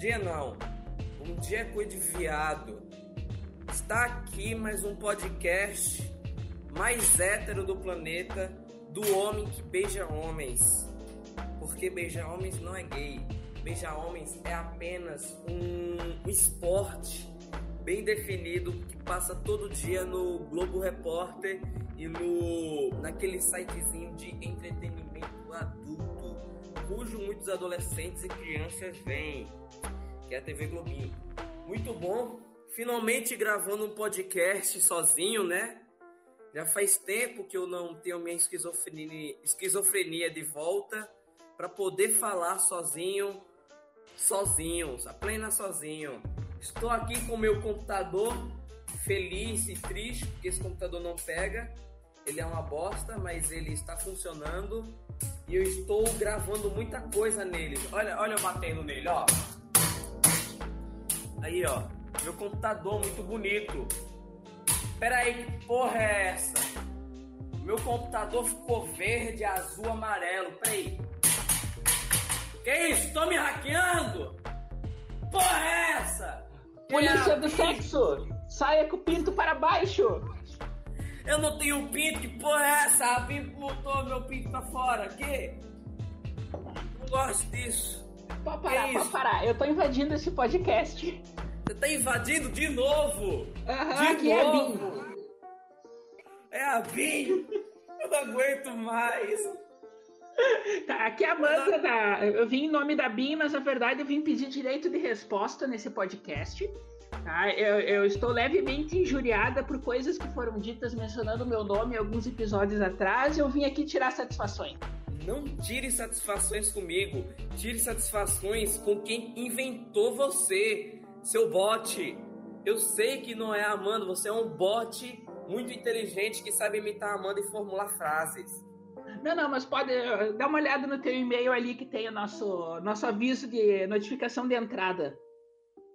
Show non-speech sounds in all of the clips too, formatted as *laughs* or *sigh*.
dia não. Bom dia coisa de viado. Está aqui mais um podcast mais hétero do planeta do homem que beija homens. Porque beijar homens não é gay. Beijar homens é apenas um esporte bem definido que passa todo dia no Globo Repórter e no naquele sitezinho de entretenimento adulto, cujo muitos adolescentes e crianças veem, que é a TV Globinho. Muito bom, finalmente gravando um podcast sozinho, né? Já faz tempo que eu não tenho minha esquizofrenia, esquizofrenia de volta para poder falar sozinho, sozinho, a plena sozinho. Estou aqui com meu computador, feliz e triste, porque esse computador não pega. Ele é uma bosta, mas ele está funcionando. E eu estou gravando muita coisa nele. Olha, olha eu batendo nele, ó. Aí, ó. Meu computador muito bonito. Pera aí, que porra é essa? Meu computador ficou verde, azul, amarelo. Pera aí. Que isso? Tô me hackeando? Porra é essa? Polícia É do sexo! Saia com o pinto para baixo! Eu não tenho pinto, que porra é essa? A Bim botou meu pinto pra fora. Que? Não gosto disso. Pode parar, Que pode parar. Eu tô invadindo esse podcast. Você tá invadindo de novo. Aham, de é a novo. É a Bim. Eu não aguento mais. Tá, aqui é a Amanda da. Eu vim em nome da BIM, mas na verdade eu vim pedir direito de resposta nesse podcast. Tá? Eu, eu estou levemente injuriada por coisas que foram ditas mencionando o meu nome alguns episódios atrás. Eu vim aqui tirar satisfações. Não tire satisfações comigo. Tire satisfações com quem inventou você, seu bot. Eu sei que não é a Amanda, você é um bot muito inteligente que sabe imitar a Amanda e formular frases. Não, não, mas pode eh, dar uma olhada no teu e-mail ali que tem o nosso, nosso aviso de notificação de entrada.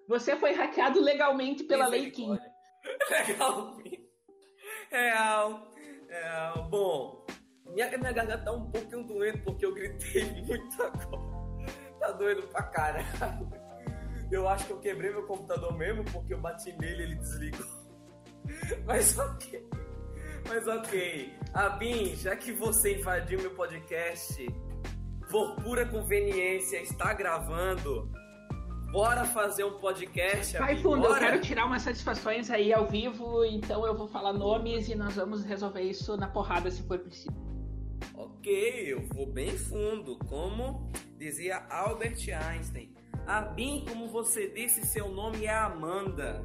Você foi hackeado legalmente pela Lei Kim. *laughs* Legalmente. Real. Real. Bom, minha, minha garganta tá um pouquinho doendo porque eu gritei *laughs* muito agora. Tá doendo pra caralho. Eu acho que eu quebrei meu computador mesmo porque eu bati nele e ele desligou. *laughs* Mas ok. Mas ok. Abin, já que você invadiu meu podcast, por pura conveniência, está gravando. Bora fazer um podcast, Vai fundo, eu quero tirar umas satisfações aí ao vivo, então eu vou falar nomes e nós vamos resolver isso na porrada se for preciso. Ok, eu vou bem fundo, como dizia Albert Einstein. Abin, como você disse, seu nome é Amanda.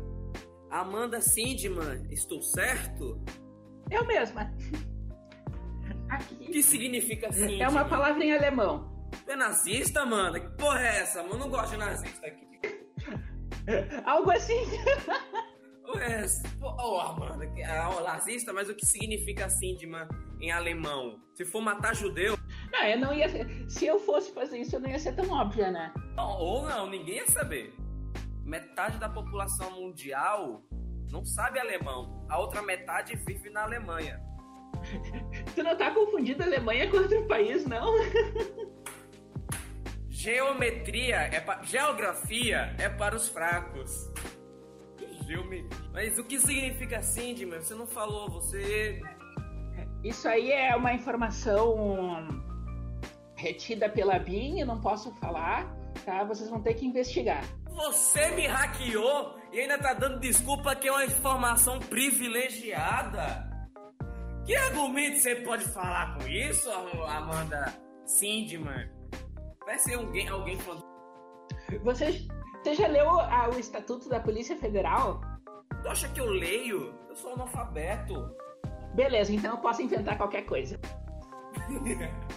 Amanda Sindman, estou certo? Eu mesma. O Aqui. que significa Sindman? É uma palavra em alemão. Você é nazista, Amanda? Que porra é essa? Mano, não gosto de nazista aqui. Algo assim. Ué, oh, Amanda, que- oh, nazista, mas o que significa Sindman em alemão? Se for matar judeu, Não, eu não ia. Se eu fosse fazer isso, eu não ia ser tão óbvia, né? Não, ou não, ninguém ia saber. Metade da população mundial não sabe alemão. A outra metade vive na Alemanha. Tu não tá confundindo a Alemanha com outro país, não? *laughs* Geometria é pa... Geografia é para os fracos. Geome... Mas o que significa Sindman? Você não falou, você. Isso aí é uma informação retida pela BIM, eu não posso falar, tá? Vocês vão ter que investigar. Você me hackeou e ainda tá dando desculpa que é uma informação privilegiada? Que argumento você pode falar com isso, Amanda Sindman? Parece alguém, alguém falando. Você, você já leu ah, o Estatuto da Polícia Federal? Tu acha que eu leio? Eu sou analfabeto. Beleza, então eu posso inventar qualquer coisa. *laughs*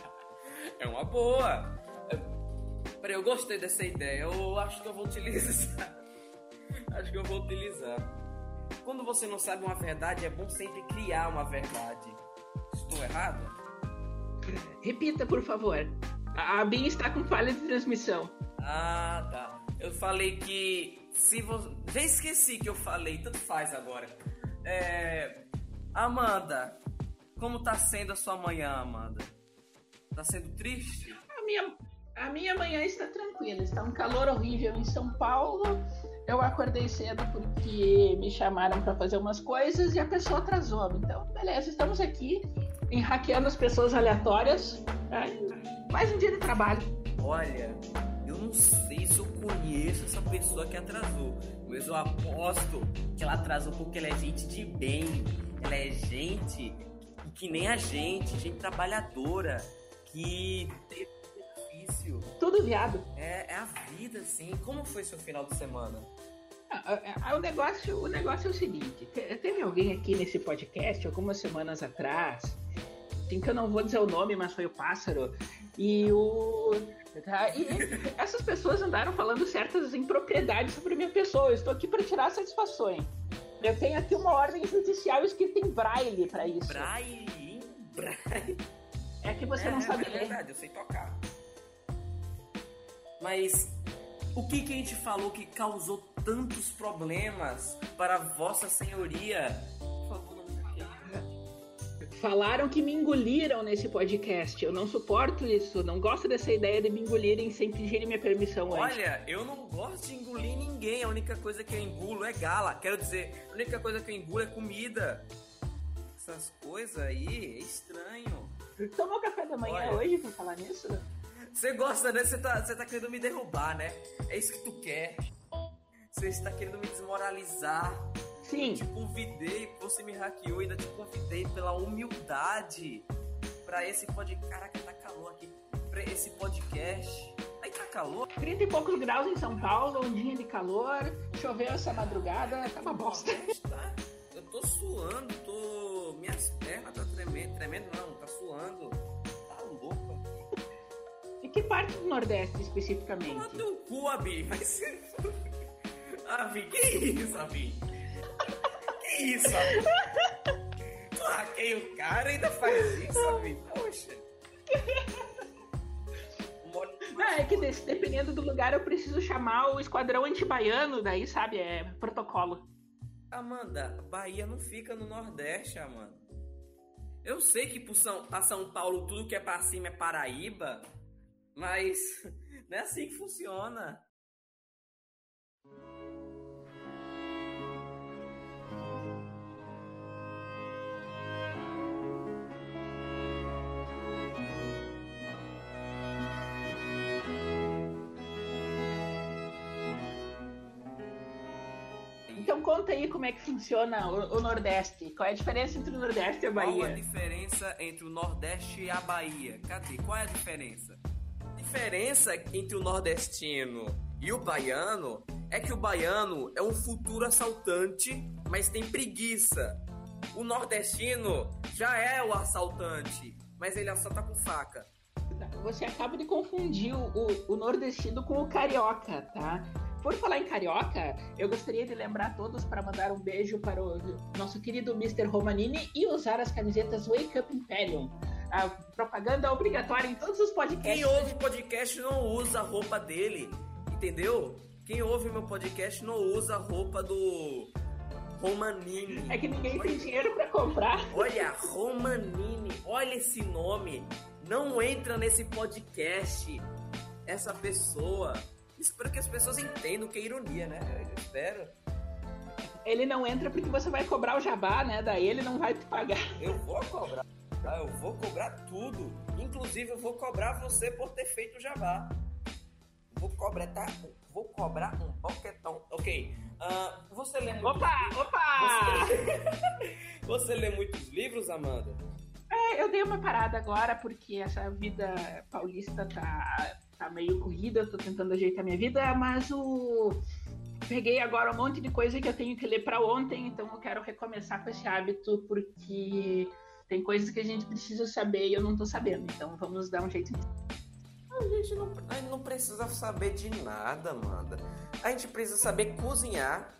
É uma boa. Eu- Peraí, eu gostei dessa ideia. Eu acho que eu vou utilizar. *laughs* acho que eu vou utilizar. Quando você não sabe uma verdade, é bom sempre criar uma verdade. Estou errado? Repita, por favor. A BIM está com falha de transmissão. Ah, tá. Eu falei que se você. Já esqueci que eu falei, tanto faz agora. É. Amanda, como tá sendo a sua manhã, Amanda? Tá sendo triste? A minha, a minha manhã está tranquila, está um calor horrível em São Paulo. Eu acordei cedo porque me chamaram para fazer umas coisas e a pessoa atrasou. Então, beleza, estamos aqui em hackeando as pessoas aleatórias. tá? Mais um dia de trabalho. Olha, eu não sei se eu conheço essa pessoa que atrasou, mas eu aposto que ela atrasou porque ela é gente de bem. Ela é gente que nem a gente, gente trabalhadora, que teve benefício. Tudo viado. É, é a vida, assim. Como foi seu final de semana? Ah, ah, ah, O negócio, o negócio é o seguinte: te- teve alguém aqui nesse podcast algumas semanas atrás, assim que eu não vou dizer o nome, mas foi o pássaro, e o. tá, e essas pessoas andaram falando certas impropriedades sobre a minha pessoa. Eu estou aqui para tirar satisfações. Eu tenho aqui uma ordem judicial escrita em braille para isso. Braille? Braille. É que você é, não sabe é ler. verdade, eu sei tocar. Mas o que, que a gente falou que causou tantos problemas para Vossa Senhoria? Por favor, não me hackeie. Falaram que me engoliram nesse podcast. Eu não suporto isso. Não gosto dessa ideia de me engolirem sem pedirem minha permissão antes. Olha, eu não gosto de engolir ninguém. A única coisa que eu engulo é gala. Quero dizer, a única coisa que eu engulo é comida. Essas coisas aí é estranho. Tomou café da manhã Olha. hoje pra falar nisso? Você gosta, né? Você tá, você tá querendo me derrubar, né? É isso que tu quer. Você está querendo me desmoralizar. Sim. te convidei, você me hackeou, ainda te convidei pela humildade pra esse podcast. Caraca, tá calor aqui. Pra esse podcast. Aí tá calor? 30 e poucos graus em São Paulo, um dia de calor, choveu essa madrugada, tá uma bosta. Tá? Eu tô suando, tô. Minhas pernas tá tremendo. Tremendo não, tá suando. Tá louco aqui. E que parte do Nordeste especificamente? Toma teu cu, Abi. Mas. *laughs* Abi, que isso, Abi? Que isso, Abi? Tu hackeia o cara e ainda faz isso, Abi? Poxa. Moro- Ah, é que des- dependendo do lugar eu preciso chamar o esquadrão antibaiano, daí sabe, é protocolo. Amanda, Bahia não fica no Nordeste, Amanda. Eu sei que pro São, pra São Paulo tudo que é pra cima é Paraíba, mas *laughs* não é assim que funciona. Conta aí como é que funciona o, o Nordeste. Qual é a diferença entre o Nordeste e a Qual a Bahia? diferença entre o Nordeste e a Bahia? Cadê? Qual é a diferença? A diferença entre o nordestino e o baiano é que o baiano é um futuro assaltante, mas tem preguiça. O nordestino já é o assaltante, mas ele assalta com faca. Você acaba de confundir o- o nordestino com o carioca, tá? Por falar em carioca, eu gostaria de lembrar todos para mandar um beijo para o nosso querido Mr. Romanini e usar as camisetas Wake Up Imperium. A propaganda obrigatória em todos os podcasts. Quem ouve podcast não usa a roupa dele, entendeu? Quem ouve meu podcast não usa a roupa do Romanini. É que ninguém tem dinheiro para comprar. Olha, Romanini, olha esse nome. Não entra nesse podcast. Essa pessoa. Espero que as pessoas entendam que é ironia, né? Eu espero. Ele não entra porque você vai cobrar o jabá, né? Daí ele não vai te pagar. Eu vou cobrar. Tá? Eu vou cobrar tudo. Inclusive, eu vou cobrar você por ter feito o jabá. Vou cobrar, tá? Vou cobrar um boquetão. Ok. Ah, você lê muito. Opa, opa! Você... *laughs* você lê muitos livros, Amanda? É, eu dei uma parada agora porque essa vida paulista tá, tá meio corrida, tô tentando ajeitar minha vida, mas o. Peguei agora um monte de coisa que eu tenho que ler pra ontem, então eu quero recomeçar com esse hábito porque tem coisas que a gente precisa saber e eu não tô sabendo, então vamos dar um jeito nisso. A gente não, a gente não precisa saber de nada, Amanda. A gente precisa saber cozinhar,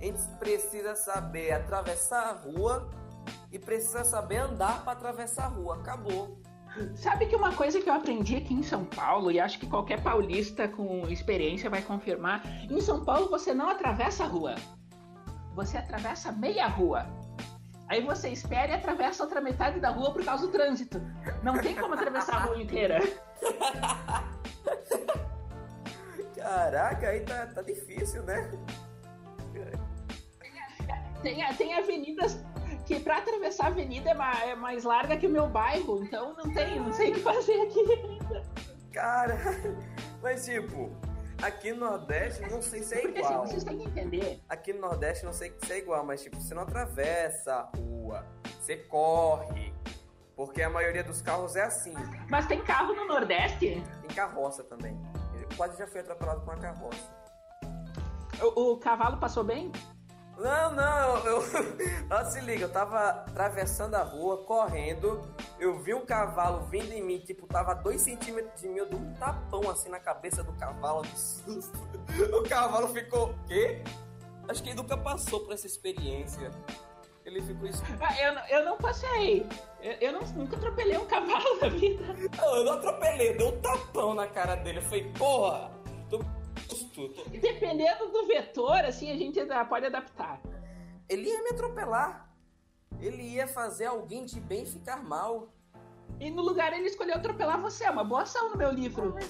a gente precisa saber atravessar a rua e precisa saber andar para atravessar a rua. Acabou. Sabe que uma coisa que eu aprendi aqui em São Paulo, e acho que qualquer paulista com experiência vai confirmar, em São Paulo você não atravessa a rua. Você atravessa meia rua. Aí você espera e atravessa outra metade da rua por causa do trânsito. Não tem como atravessar a rua inteira. *laughs* Caraca, aí tá, tá difícil, né? Tem, tem avenidas que pra atravessar a avenida é mais, é mais larga que o meu bairro, então não tem, não sei o que fazer aqui. Cara, *laughs* mas tipo, aqui no Nordeste não sei se é Porque assim, igual. vocês têm que entender. Aqui no Nordeste não sei se é igual, mas tipo, você não atravessa a rua, você corre. Porque a maioria dos carros é assim. Mas tem carro no Nordeste? Tem carroça também. Eu quase já fui atropelado com uma carroça. O, o cavalo passou bem? Não, não, eu. *laughs* Ó, se liga, eu tava atravessando a rua, correndo. Eu vi um cavalo vindo em mim, tipo, tava dois centímetros de mim, eu dei um tapão assim na cabeça do cavalo de susto. *laughs* O cavalo ficou. Quê? Acho que ele nunca passou por essa experiência. Ele ficou isso. Ah, eu, não- eu não passei. Eu, eu não- nunca atropelei um cavalo na vida. Não, eu não atropelei, eu dei um tapão na cara dele. Eu falei, porra, tô tô- Dependendo do vetor, assim, a gente ainda pode adaptar. Ele ia me atropelar. Ele ia fazer alguém de bem ficar mal. E no lugar ele escolheu atropelar você. É uma boa ação no meu livro. *laughs*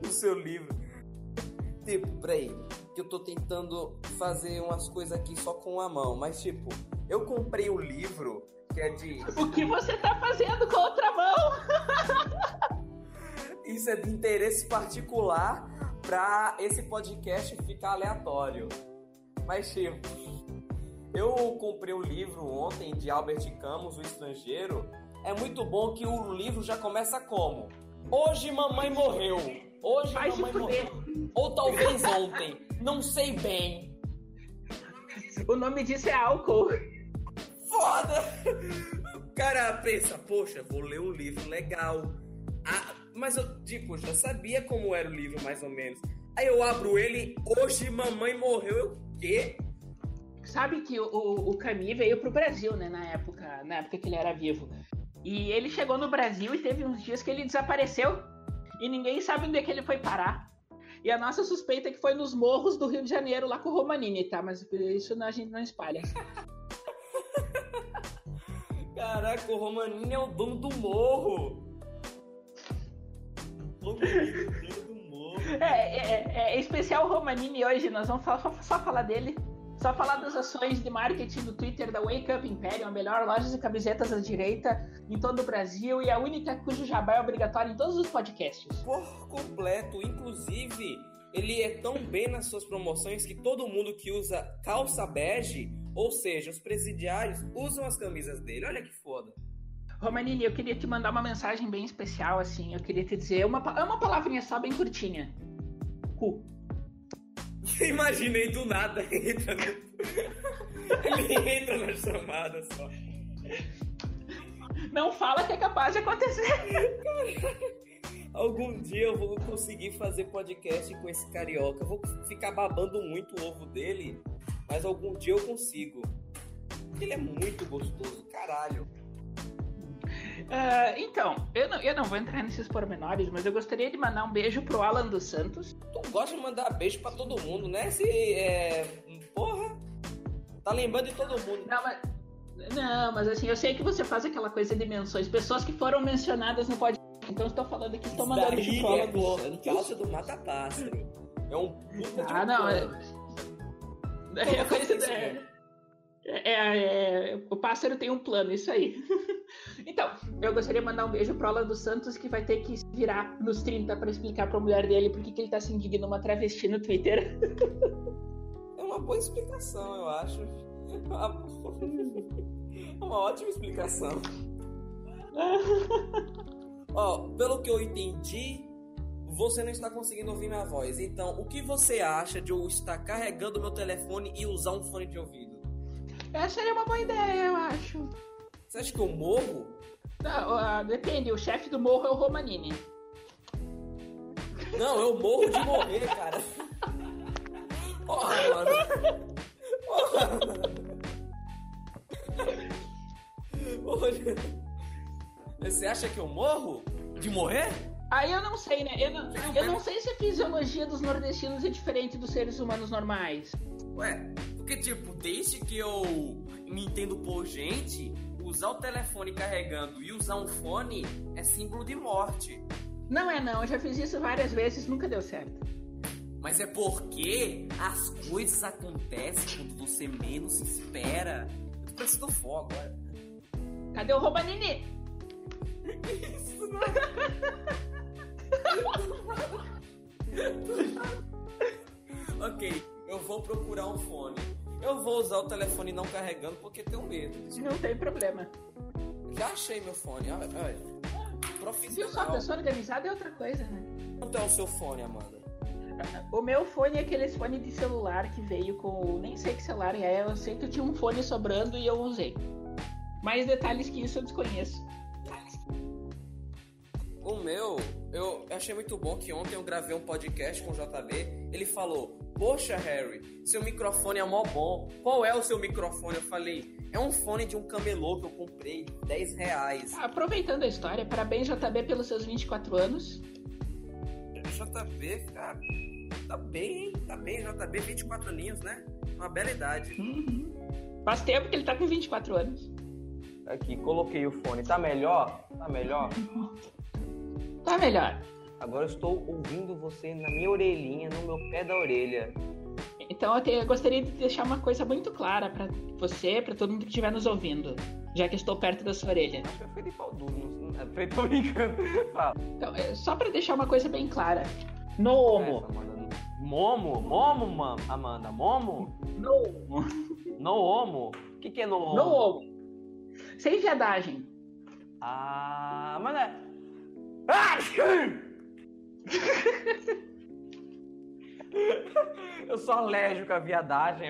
No seu livro. Tipo, peraí, que eu tô tentando fazer umas coisas aqui só com a mão, mas tipo, eu comprei o livro que é de. O que você tá fazendo com a outra mão? *laughs* Isso é de interesse particular pra esse podcast ficar aleatório. Mas tipo, eu comprei o livro ontem de Albert Camus, O Estrangeiro. É muito bom que o livro já começa como? Hoje mamãe morreu. Hoje Vai mamãe morreu. Ou talvez ontem. Não sei bem. O nome disso é álcool. Foda! O cara pensa, poxa, vou ler um livro legal. Ah, mas eu, tipo, já sabia como era o livro, mais ou menos. Aí eu abro ele, hoje mamãe morreu. Eu, quê? Sabe que o, o, o Camus veio pro Brasil, né, na época, na época que ele era vivo. E ele chegou no Brasil e teve uns dias que ele desapareceu. E ninguém sabe onde é que ele foi parar. E a nossa suspeita é que foi nos morros do Rio de Janeiro, lá com o Romanini, tá? Mas isso a gente não espalha. *laughs* Caraca, o Romaninho é o dono do morro. Do morro. É, é, é especial Romanini hoje, nós vamos só, só, só falar dele. Só falar das ações de marketing do Twitter da Wake Up Imperium, a melhor loja de camisetas à direita em todo o Brasil e a única cujo jabá é obrigatório em todos os podcasts. Por completo, inclusive, ele é tão bem nas suas promoções que todo mundo que usa calça bege, ou seja, os presidiários, usam as camisas dele. Olha que foda. Romanini, eu queria te mandar uma mensagem bem especial, assim. Eu queria te dizer uma, é uma palavrinha só bem curtinha. Cu. *laughs* Imaginei do nada *laughs* entra no... Ele entra na chamada só. Não fala que é capaz de acontecer. *laughs* Algum dia eu vou conseguir fazer podcast com esse carioca. Eu vou ficar babando muito o ovo dele, mas algum dia eu consigo. Ele é muito gostoso, caralho. Ah, então, eu não, eu não vou entrar nesses pormenores, mas eu gostaria de mandar um beijo pro Alan dos Santos. Tu gosta de mandar beijo pra todo mundo, né? Se é. Porra! Tá lembrando de todo mundo. Não, mas, não, mas assim, eu sei que você faz aquela coisa de menções. Pessoas que foram mencionadas no podcast. Então eu estou falando aqui, estou mandando Alan é dos cor- Santos. do mata-pássaro. É um puta de Ah, não, é-. *laughs* É a coisa mesmo. É, é, o pássaro tem um plano, isso aí. *laughs* então, eu gostaria de mandar um beijo pro Alan dos Santos, que vai ter que se virar nos 30 para explicar pra mulher dele por que que ele tá se indignando uma travesti no Twitter. É uma boa explicação, eu acho. É *laughs* uma ótima explicação. *laughs* Ó, pelo que eu entendi, você não está conseguindo ouvir minha voz. Então, o que você acha de eu estar carregando meu telefone e usar um fone de ouvido? Essa seria uma boa ideia, eu acho. Você acha que eu morro? Não, ah, depende, o chefe do morro é o Romanini. Não, eu morro de morrer, cara. *laughs* Porra, mano. Porra. Porra. Você acha que eu morro? De morrer? Aí eu não sei, né? Eu não, eu não sei se a fisiologia dos nordestinos é diferente dos seres humanos normais. Ué, porque tipo, desde que eu me entendo por gente, usar o telefone carregando e usar um fone é símbolo de morte. Não é não, eu já fiz isso várias vezes, nunca deu certo. Mas é porque as coisas acontecem quando você menos espera. Eu tô parecendo fogo agora. Cadê o Romanini? Isso não *laughs* ok, eu vou procurar um fone. Eu vou usar o telefone não carregando porque tenho medo. Não tem problema. Já achei meu fone, olha. olha. Viu só, Profissional. pessoa organizada é outra coisa, né? Quanto é o seu fone, Amanda? O meu fone é aquele fone de celular que veio com. Nem sei que celular é, eu sei que eu tinha um fone sobrando e eu usei. Mais detalhes que isso eu desconheço. O meu, eu achei muito bom que ontem eu gravei um podcast com o JB. Ele falou: Poxa, Harry, seu microfone é mó bom. Qual é o seu microfone? Eu falei: É um fone de um camelô que eu comprei, 10 reais. Aproveitando a história, parabéns JB pelos seus 24 anos. JB, cara, tá bem, hein? Tá bem, JB, 24 aninhos, né? Uma bela idade. Uhum. Faz tempo que ele tá com 24 anos. Aqui, coloquei o fone. Tá melhor? Tá melhor? *laughs* Tá melhor. Agora eu estou ouvindo você na minha orelhinha, no meu pé da orelha. Então eu, te- eu gostaria de deixar uma coisa muito clara pra você, pra todo mundo que estiver nos ouvindo, já que estou perto da sua orelha. Acho que eu fui de pau duro. Tô brincando. *laughs* Fala. Então, é, só pra deixar uma coisa bem clara. No homo. Amanda. Momo? Momo, mam- Amanda? Momo? No homo. No homo? O que, que é no homo? No homo. Sem viadagem. Ah, Amanda. Ah! *laughs* Eu sou alérgico à viadagem.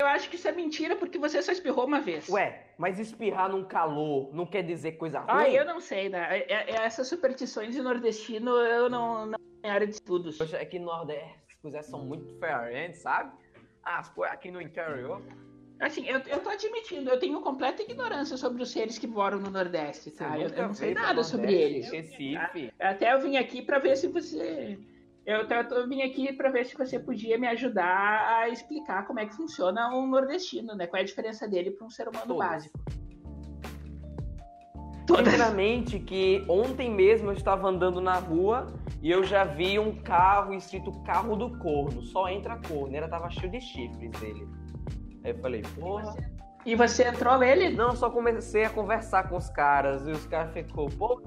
Eu acho que isso é mentira porque você só espirrou uma vez. Ué, mas espirrar num calor não quer dizer coisa ruim? Ah, eu não sei, né? É- é- Essas superstições de nordestino eu não, não é área de estudos. Poxa, aqui no Nordeste as coisas são muito diferentes, sabe? As coisas aqui no interior. Assim, eu, eu tô admitindo, eu tenho completa ignorância sobre os seres que moram no Nordeste, tá? Eu, eu não sei nada sobre eles. Recife. Até eu vim aqui pra ver se você. Eu, tô- eu vim aqui pra ver se você podia me ajudar a explicar como é que funciona um nordestino, né? Qual é a diferença dele para um ser humano Todas. básico. Todas. Primeiramente que ontem mesmo eu estava andando na rua e eu já vi um carro escrito carro do corno. Só entra corno. Ele tava cheio de chifres dele. Aí eu falei, porra. E você entrou nele? Não, só comecei a conversar com os caras e os caras ficou, pô,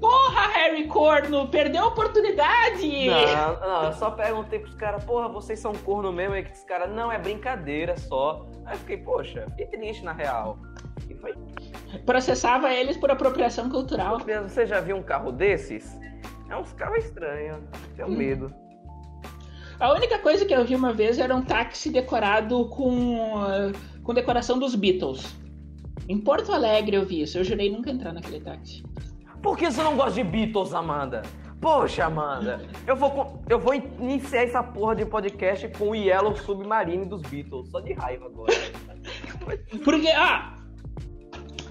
Porra, Harry Corno, perdeu a oportunidade! Não, não, eu só perguntei pros caras, porra, vocês são corno mesmo? Aí que os caras, não, é brincadeira só. Aí eu fiquei, poxa, fiquei triste na real. E foi. Processava eles por apropriação cultural. Você já viu um carro desses? É uns carros estranhos, tenho Hum. medo. A única coisa que eu vi uma vez era um táxi decorado com, com decoração dos Beatles. Em Porto Alegre eu vi isso, eu jurei nunca entrar naquele táxi. Por que você não gosta de Beatles, Amanda? Poxa, Amanda, eu vou, eu vou iniciar essa porra de podcast com o Yellow Submarine dos Beatles, só de raiva agora. *laughs* Porque, ah,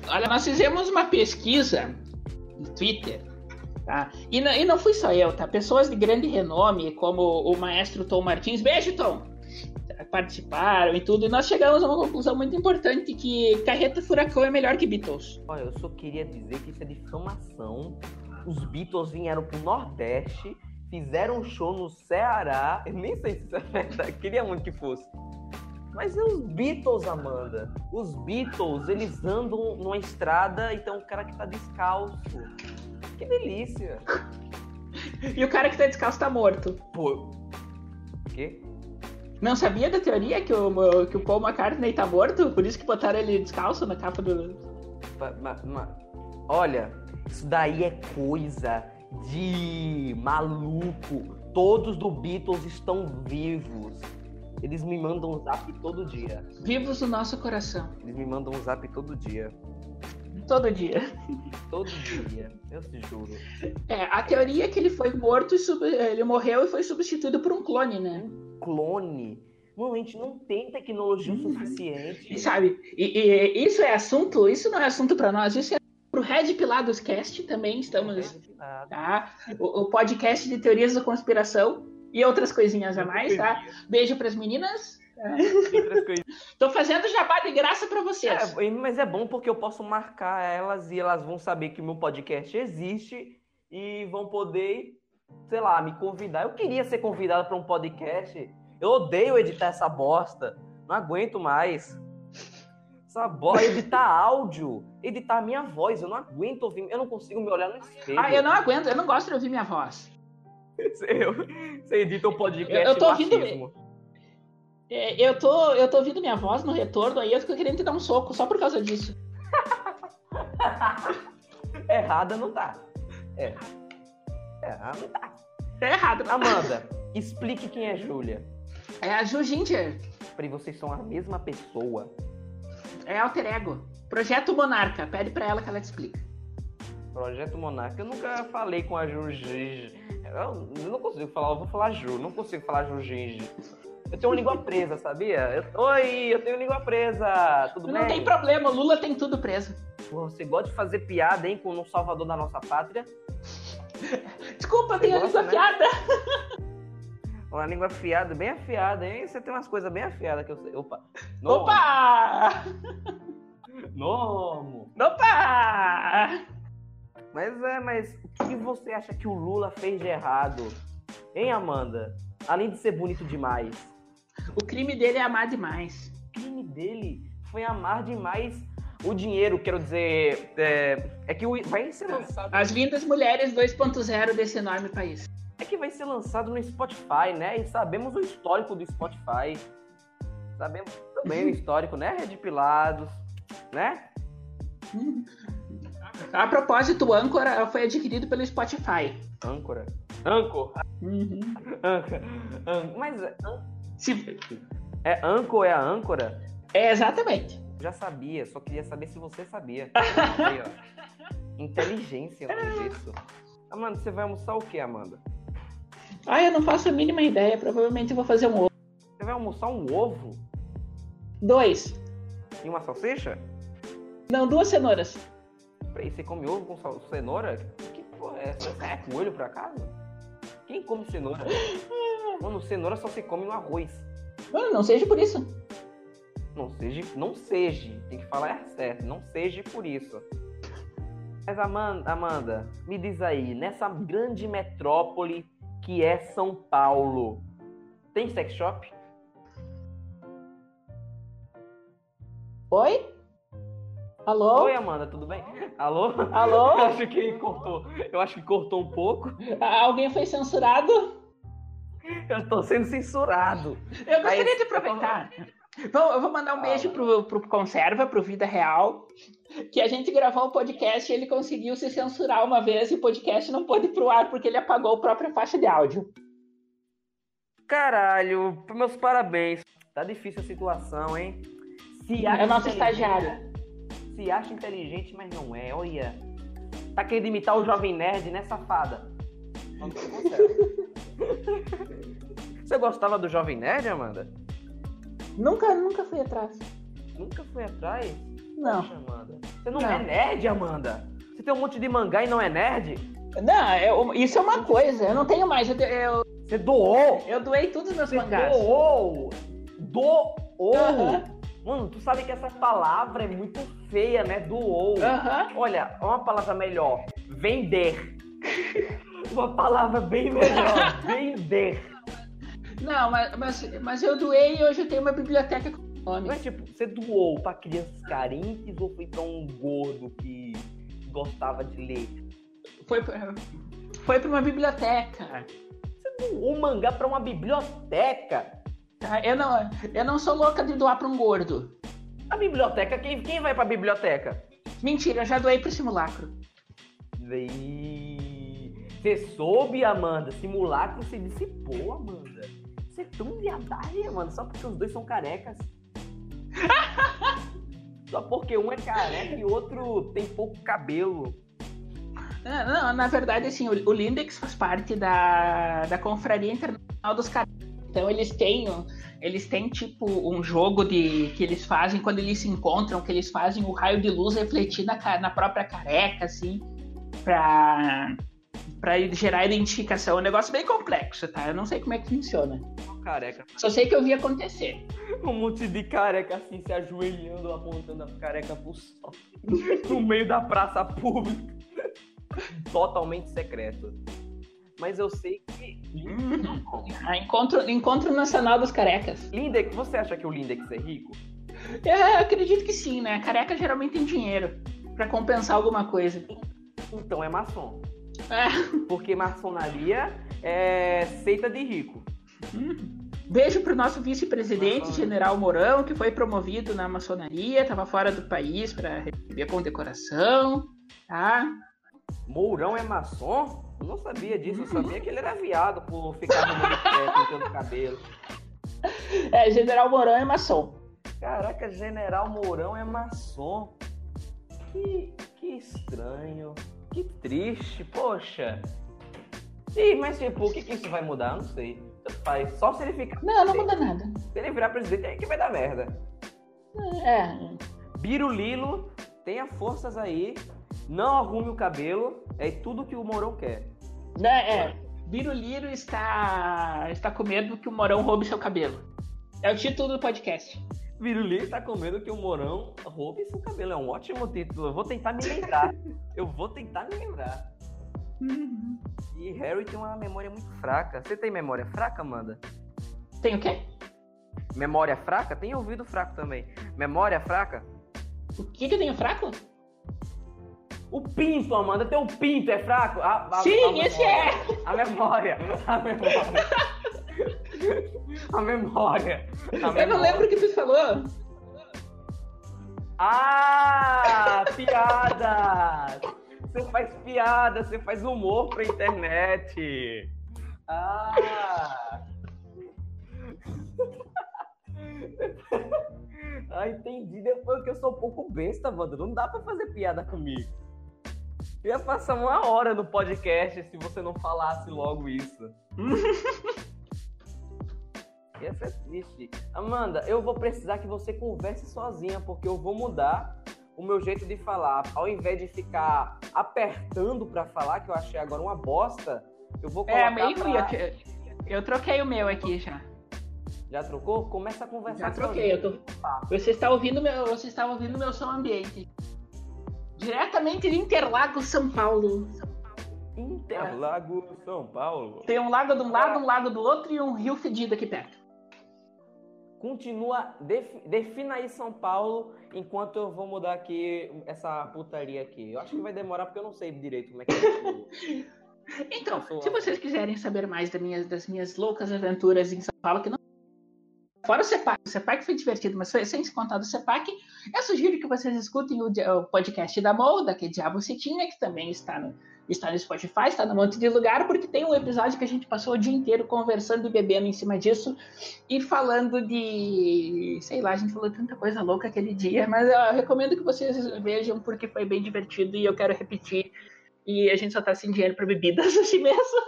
olha, nós fizemos uma pesquisa no Twitter, tá? E, não- e não fui só eu, tá? Pessoas de grande renome, como o maestro Tom Martins, beijo, Tom! Participaram e tudo, e nós chegamos a uma conclusão muito importante que Carreta Furacão é melhor que Beatles. Olha, eu só queria dizer que isso é difamação. Os Beatles vieram pro Nordeste, fizeram um show no Ceará. Eu nem sei se isso é verdade, queria muito que fosse. Mas é os Beatles, Amanda. Os Beatles, eles andam numa estrada e tem um cara que tá descalço. Que delícia. *laughs* E o cara que tá descalço tá morto. Pô. Quê? Não sabia da teoria que o, que o Paul McCartney tá morto? Por isso que botaram ele descalço na capa do. Ma- ma- ma- Olha, isso daí é coisa de maluco. Todos do Beatles estão vivos. Eles me mandam um zap todo dia. Vivos no nosso coração. Eles me mandam um zap todo dia. Todo dia. Todo dia. Eu te juro. É, a teoria é que ele foi morto e sub- ele morreu e foi substituído por um clone, né? Clone. Mano, a gente não tem tecnologia o E suficiente. sabe, e, e isso é assunto, isso não é assunto pra nós, isso é pro Red Pilados Cast também estamos, tá? O, o podcast de teorias da conspiração e outras coisinhas a mais, tá? Beijo pras meninas. Coisas. Tô fazendo jabá de graça pra vocês. É, mas é bom porque eu posso marcar elas e elas vão saber que o meu podcast existe e vão poder, sei lá, me convidar. Eu queria ser convidado para um podcast. Eu odeio editar essa bosta. Não aguento mais. Essa bosta, editar áudio, editar minha voz, eu não aguento ouvir, eu não consigo me olhar no espelho. Ah, eu não aguento, eu não gosto de ouvir minha voz. *laughs* Eu- Você edita o podcast Eu- eu tô ouvindo- machismo. É, eu, tô, eu tô ouvindo minha voz no retorno aí, eu fico querendo te dar um soco só por causa disso. *laughs* Errada não tá. É. Errada não tá. Tá errado. Amanda, *laughs* explique quem é Júlia. É a Ju Ginger, Peraí, vocês são a mesma pessoa. é alter ego. Projeto Monarca, pede pra ela que ela te explica. Projeto Monarca. Eu nunca falei com a Jujinge. Eu eu não consigo falar, eu vou falar Ju, não consigo falar Jujinge. Eu tenho língua presa, sabia? Eu- Oi, eu tenho língua presa. Tudo Não bem? tem problema, o Lula tem tudo preso. Você gosta de fazer piada, hein, com o salvador da nossa pátria? *laughs* Desculpa, eu tenho a gosta, língua né? afiada. Uma língua afiada, bem afiada, hein? Você tem umas coisas bem afiadas que eu sei. Opa! Opa! Nomo! Opa! Mas é, mas o que você acha que o Lula fez de errado? Hein, Amanda? Além de ser bonito demais. O crime dele é amar demais. O crime dele foi amar demais o dinheiro, quero dizer. É, é que o- vai ser lançado. As lindas mulheres 2.0 desse enorme país. É que vai ser lançado no Spotify, né? E sabemos o histórico do Spotify. Sabemos também o *laughs* histórico, né? Red Pilados, né? A propósito, o Âncora foi adquirido pelo Spotify. Âncora. Ancor. Uhum. Âncora. Ân- Mas é, Se- é Ancor é a âncora? É, exatamente. Já sabia, só queria saber se você sabia. Aí, ó. *laughs* Inteligência o nome disso. Amanda, você vai almoçar o que, Amanda? Ah, eu não faço a mínima ideia. Provavelmente eu vou fazer um ovo. Você vai almoçar um ovo Dois. e uma salsicha? Não, duas cenouras. Peraí, você come ovo com sal- cenoura? Que porra é essa? Você é coelho por acaso? Quem come cenoura? *laughs* Mano, cenoura só se come no arroz. Mano, não seja por isso. Não seja, não seja, tem que falar certo, não seja por isso. Mas Amanda, Amanda, me diz aí, nessa grande metrópole que é São Paulo, tem sex shop? Oi? Alô? Oi, Amanda, tudo bem? Alô? Eu Alô? *laughs* acho que cortou. Eu acho que cortou um pouco. Alguém foi censurado? Eu tô sendo censurado. Eu gostaria Mas- de aproveitar. Vou- eu vou mandar um Fala. beijo pro, pro Conserva, pro Vida Real. Que a gente gravou um podcast e ele conseguiu se censurar uma vez e o podcast não pôde ir pro ar porque ele apagou a própria faixa de áudio. Caralho, meus parabéns. Tá difícil a situação, hein? Se É nosso inteligente- estagiário. Se acha inteligente, mas não é. Olha. Tá querendo imitar o Jovem Nerd, né, safada? Não. *laughs* *laughs* Você gostava do Jovem Nerd, Amanda? Nunca, nunca fui atrás. Nunca foi atrás? Não. Poxa, Amanda. Você não, Não. é nerd, Amanda? Você tem um monte de mangá e não é nerd? Não, eu- isso é uma coisa. Eu não tenho mais. Eu, eu, Você doou! eu doei todos os meus Você mangás. doou! Doou! Aham. Mano, tu sabe que essa palavra é muito feia, né? Doou. Aham. Olha, uma palavra melhor. Vender. *laughs* Uma palavra bem melhor. *laughs* Vender. Não, mas, mas, mas eu doei e hoje eu tenho uma biblioteca com nome. Mas, tipo, você doou pra crianças carentes ou foi pra um gordo que gostava de ler? Foi, pra- foi pra uma biblioteca. Você doou mangá pra uma biblioteca? tá? Eu, não, eu não sou louca de doar pra um gordo. A biblioteca, quem, quem vai pra biblioteca? Mentira, eu já doei pro simulacro. Daí. Você soube, Amanda? Simulacro se dissipou, Amanda. Você é tão viadagem, Amanda, só porque os dois são carecas. *laughs* só porque um é careca e o outro tem pouco cabelo. Não, não, na verdade, assim, o, o Lindex faz parte da, da Confraria Internacional dos Caras. Então eles têm, eles têm tipo um jogo de que eles fazem quando eles se encontram, que eles fazem o raio de luz refletir na, na própria careca, assim, pra, pra gerar identificação. É um negócio bem complexo, tá? Eu não sei como é que funciona. Careca. Só sei que eu vi acontecer. Um monte de careca assim se ajoelhando, apontando a careca pro sol. *laughs* no meio da praça pública. Totalmente secreto. Mas eu sei que. Ah, encontro, encontro Nacional dos Carecas. Lindex, você acha que o Lindex é rico? É, eu acredito que sim, né? Careca geralmente tem dinheiro pra compensar alguma coisa. Então é maçom. É. Porque maçonaria é seita de rico. Beijo pro nosso vice-presidente. General Mourão, que foi promovido na maçonaria, estava fora do país para receber a condecoração, tá? Mourão é maçom? Eu não sabia disso, eu sabia que ele era viado por ficar arrumando pé, pintando cabelo. É, General Mourão é maçom. Caraca, General Mourão é maçom. Que, que estranho. Que triste, poxa. Ih, mas tipo, o que, que isso vai mudar? Não sei. Só se ele ficar. Não, não muda nada. Se ele virar presidente, aí que vai dar merda. É, Birulilo, tenha forças aí. Não arrume o cabelo. É tudo que o Mourão quer. né, é. Biruliro está, está com medo que o Mourão roube seu cabelo. É o título do podcast. Birulilo tá com medo que o Mourão roube seu cabelo. É um ótimo título. Eu vou tentar me lembrar. *laughs* Eu vou tentar me lembrar. E Harry tem uma memória muito fraca. Você tem memória fraca, Amanda? Tem o quê? Memória fraca? Tem ouvido fraco também. Memória fraca? O que, que eu tenho fraco? O pinto, Amanda. Teu pinto é fraco? A, a- Sim, a esse memória. é! A memória. A memória. *laughs* A memória. Eu não lembro o que tu falou. Ah, piada! Você faz piada, você faz humor pra internet. Ah! ah, entendi. Depois que eu sou um pouco besta, Wanda. Não dá pra fazer piada comigo. Eu ia passar uma hora no podcast se você não falasse logo isso. *laughs* Ia ser triste. Amanda, eu vou precisar que você converse sozinha, porque eu vou mudar o meu jeito de falar. Ao invés de ficar apertando pra falar, que eu achei agora uma bosta, eu vou colocar É, meio pra-. Eu, eu troquei o meu aqui já. Já trocou? Começa a conversar Já troquei, eu tô. Você está ouvindo meu, você está ouvindo meu som ambiente. Diretamente de Interlagos, São Paulo. Interlago, São Paulo. Tem um lago de um lado, um lago do outro e um rio fedido aqui perto. Continua, def- defina aí São Paulo, enquanto eu vou mudar aqui essa putaria aqui. Eu acho que vai demorar porque eu não sei direito como é que é. *laughs* Então, se vocês quiserem saber mais das minhas, das minhas loucas aventuras em São Paulo, que não. Fora o CEPAC, o CEPAC foi divertido, mas foi sem se contar do CEPAC, eu sugiro que vocês escutem o, o podcast da Molda, que é Diabo Cetinha, que também está no, está no Spotify, está num monte de lugar, porque tem um episódio que a gente passou o dia inteiro conversando e bebendo em cima disso e falando de. sei lá, a gente falou tanta coisa louca aquele dia, mas eu recomendo que vocês vejam porque foi bem divertido e eu quero repetir. E a gente só tá sem dinheiro pra bebidas *laughs* assim mesmo.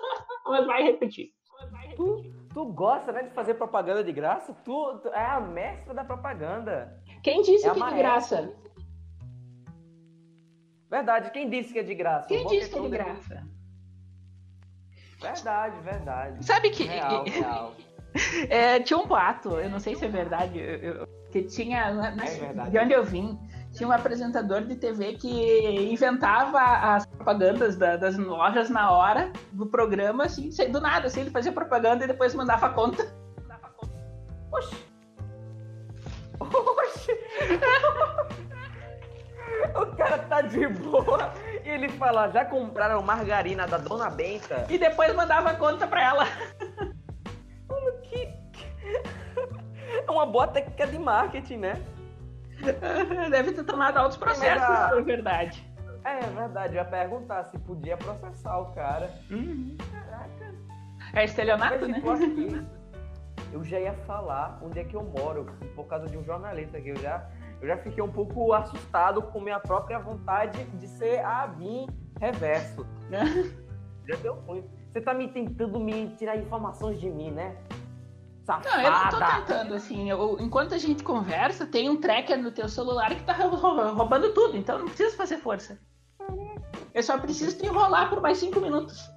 Mas vai repetir. Tu, tu gosta, né, de fazer propaganda de graça? Tu, tu é a mestra da propaganda. Quem disse É que é de graça? Verdade, quem disse que é de graça? Quem disse que é de graça? Verdade, verdade. Sabe que Real, real. *laughs* é, tinha um boato, eu não sei se é verdade, eu- eu- que tinha, É verdade. de onde eu vim, tinha um apresentador de TV que inventava as propagandas da- das lojas na hora do programa, assim, do nada, assim, ele fazia propaganda e depois mandava a conta. Oxi. *laughs* *laughs* tá de boa. E ele fala, já compraram margarina da Dona Benta? E depois mandava a conta pra ela. *laughs* Mano, que... *laughs* É uma boa técnica de marketing, né? Deve ter tomado altos processos, na verdade. É verdade, eu ia perguntar se podia processar o cara. Caraca. É estelionato, Mas, né? tipo, aqui, eu já ia falar onde é que eu moro, por causa de um jornalista que eu já, eu já fiquei um pouco assustado com minha própria vontade de ser a Vim reverso. *laughs* Já deu ruim. Você tá me tentando me tirar informações de mim, né? Não, eu não tô Safada! tentando, assim. eu- enquanto a gente conversa, tem um tracker no teu celular que tá rou- rou- roubando tudo, então não precisa fazer força. Eu só preciso te enrolar por mais cinco minutos.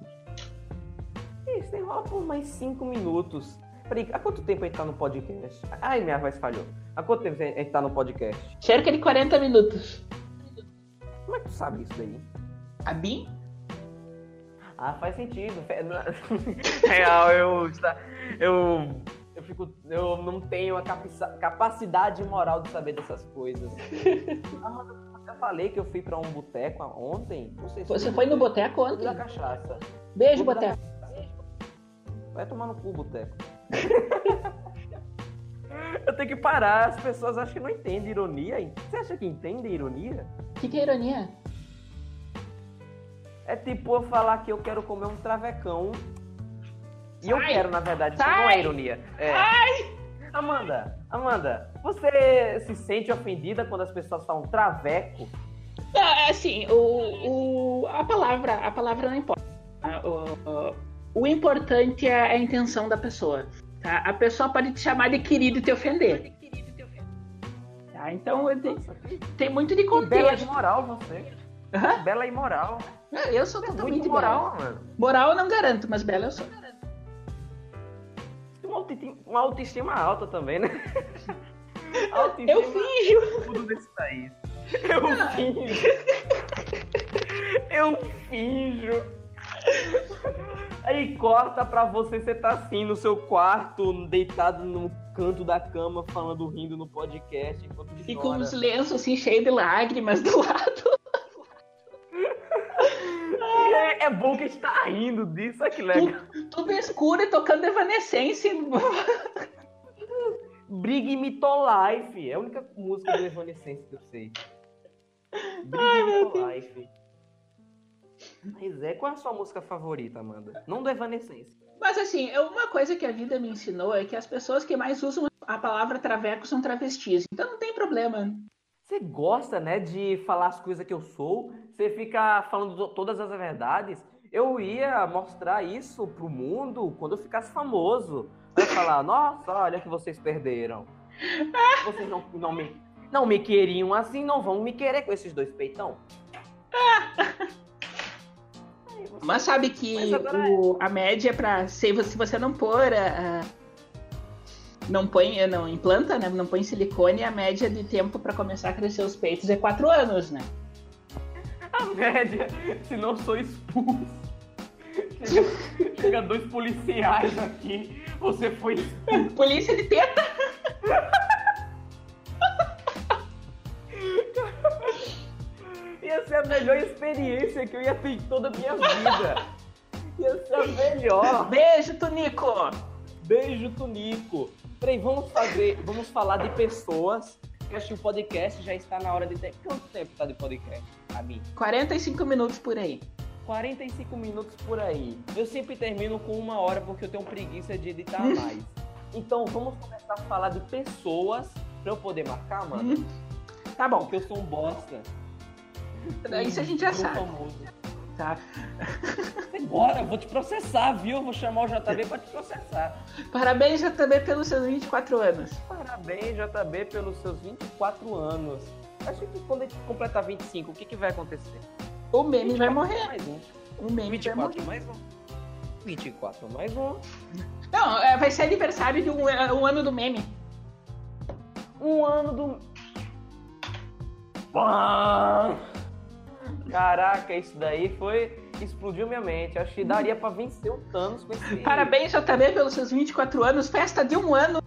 Isso enrola por mais cinco minutos. Peraí, há quanto tempo a gente tá no podcast? Ai, minha voz falhou. Há quanto tempo a gente tá no podcast? Cerca de 40 minutos. Como é que tu sabe isso daí? A Bim? Ah, faz sentido. Fe- *laughs* Real, eu, está- eu, eu fico, eu não tenho a capaci- capacidade moral de saber dessas coisas. *laughs* Ah, eu falei que eu fui pra um boteco ontem. Não sei se Você foi no boteco ontem? da cachaça. Beijo, boteco. Vai tomar no cu, boteco. *laughs* eu tenho que parar. As pessoas acham que não entendem ironia. Você acha que entende ironia? O que, que é ironia? É tipo eu falar que eu quero comer um travecão. E eu Sai! quero, na verdade. Isso não é ironia. É. Amanda, Amanda, você se sente ofendida quando as pessoas falam traveco? Ah, assim, o, o, a palavra, a palavra não importa. Ah, O, o, o importante é a intenção da pessoa. Tá? A pessoa pode te chamar de querido e te ofender. Tá? Então tem, Nossa, tem muito de que bela contexto. imoral você. Hã? Bela imoral. Eu sou totalmente Muito moral. moral, mano. Moral eu não garanto, mas bela eu sou. Uma autoestima, uma autoestima alta também, né? *laughs* Autoestima Eu finjo. tudo país. Eu finjo. Eu finjo. Aí corta pra você, você tá assim no seu quarto, deitado no canto da cama, falando, rindo no podcast, enquanto E com chora. os lenços assim, cheios de lágrimas do lado. *laughs* É, é bom que a gente tá rindo disso, olha que legal. Tudo escuro e tocando Evanescence. Brig Me to Life. É a única música do Evanescence que eu sei. Brig Me to Life. Mas é, qual é a sua música favorita, Amanda? Não do Evanescence. Mas assim, uma coisa que a vida me ensinou é que as pessoas que mais usam a palavra traveco são travestis. Então não tem problema. Você gosta, né, de falar as coisas que eu sou? Você fica falando to- todas as verdades? Eu ia mostrar isso pro mundo quando eu ficasse famoso. Ia falar, nossa, olha que vocês perderam. Vocês não, não, me, não me queriam assim, não vão me querer com esses dois peitão. *laughs* Você- Mas sabe que Mas agora o- a média pra se, se você não pôr a- a- não põe, não implanta, né? Não põe silicone, a média de tempo pra começar a crescer os peitos é quatro anos, né? *laughs* A média, se não sou expulso. Chega, *laughs* chega dois policiais aqui, você foi *laughs* Polícia de teta. Ser a melhor experiência que eu ia ter em toda a minha vida. Ia ser a melhor. Beijo, Tunico. Beijo, Tunico. Peraí, vamos fazer, vamos falar de pessoas que o podcast já está na hora de ter. Quanto tempo tá de podcast, a mim? 45 minutos por aí. 45 minutos por aí. Eu sempre termino com uma hora porque eu tenho preguiça de editar *laughs* mais. Então vamos começar a falar de pessoas pra eu poder marcar, mano. Hum, Tá bom. Porque eu sou um bosta. Isso a gente já sabe. famoso. Tá? Bora, vou te processar, viu? Vou chamar o JB pra te processar. Parabéns, JB, pelos seus 24 anos. Parabéns, JB, pelos seus 24 anos. Acho que quando ele completar 25, o que, que vai acontecer? O meme vai morrer. Mais um. O meme vai 24 morrer. mais um. 24 mais um. Não, é, vai ser aniversário de um, é, um ano do meme. Um ano do. Pã! Caraca, isso daí foi. Explodiu minha mente. Acho que daria pra vencer o Thanos com esse. Parabéns, JB, pelos seus 24 anos. Festa de um ano.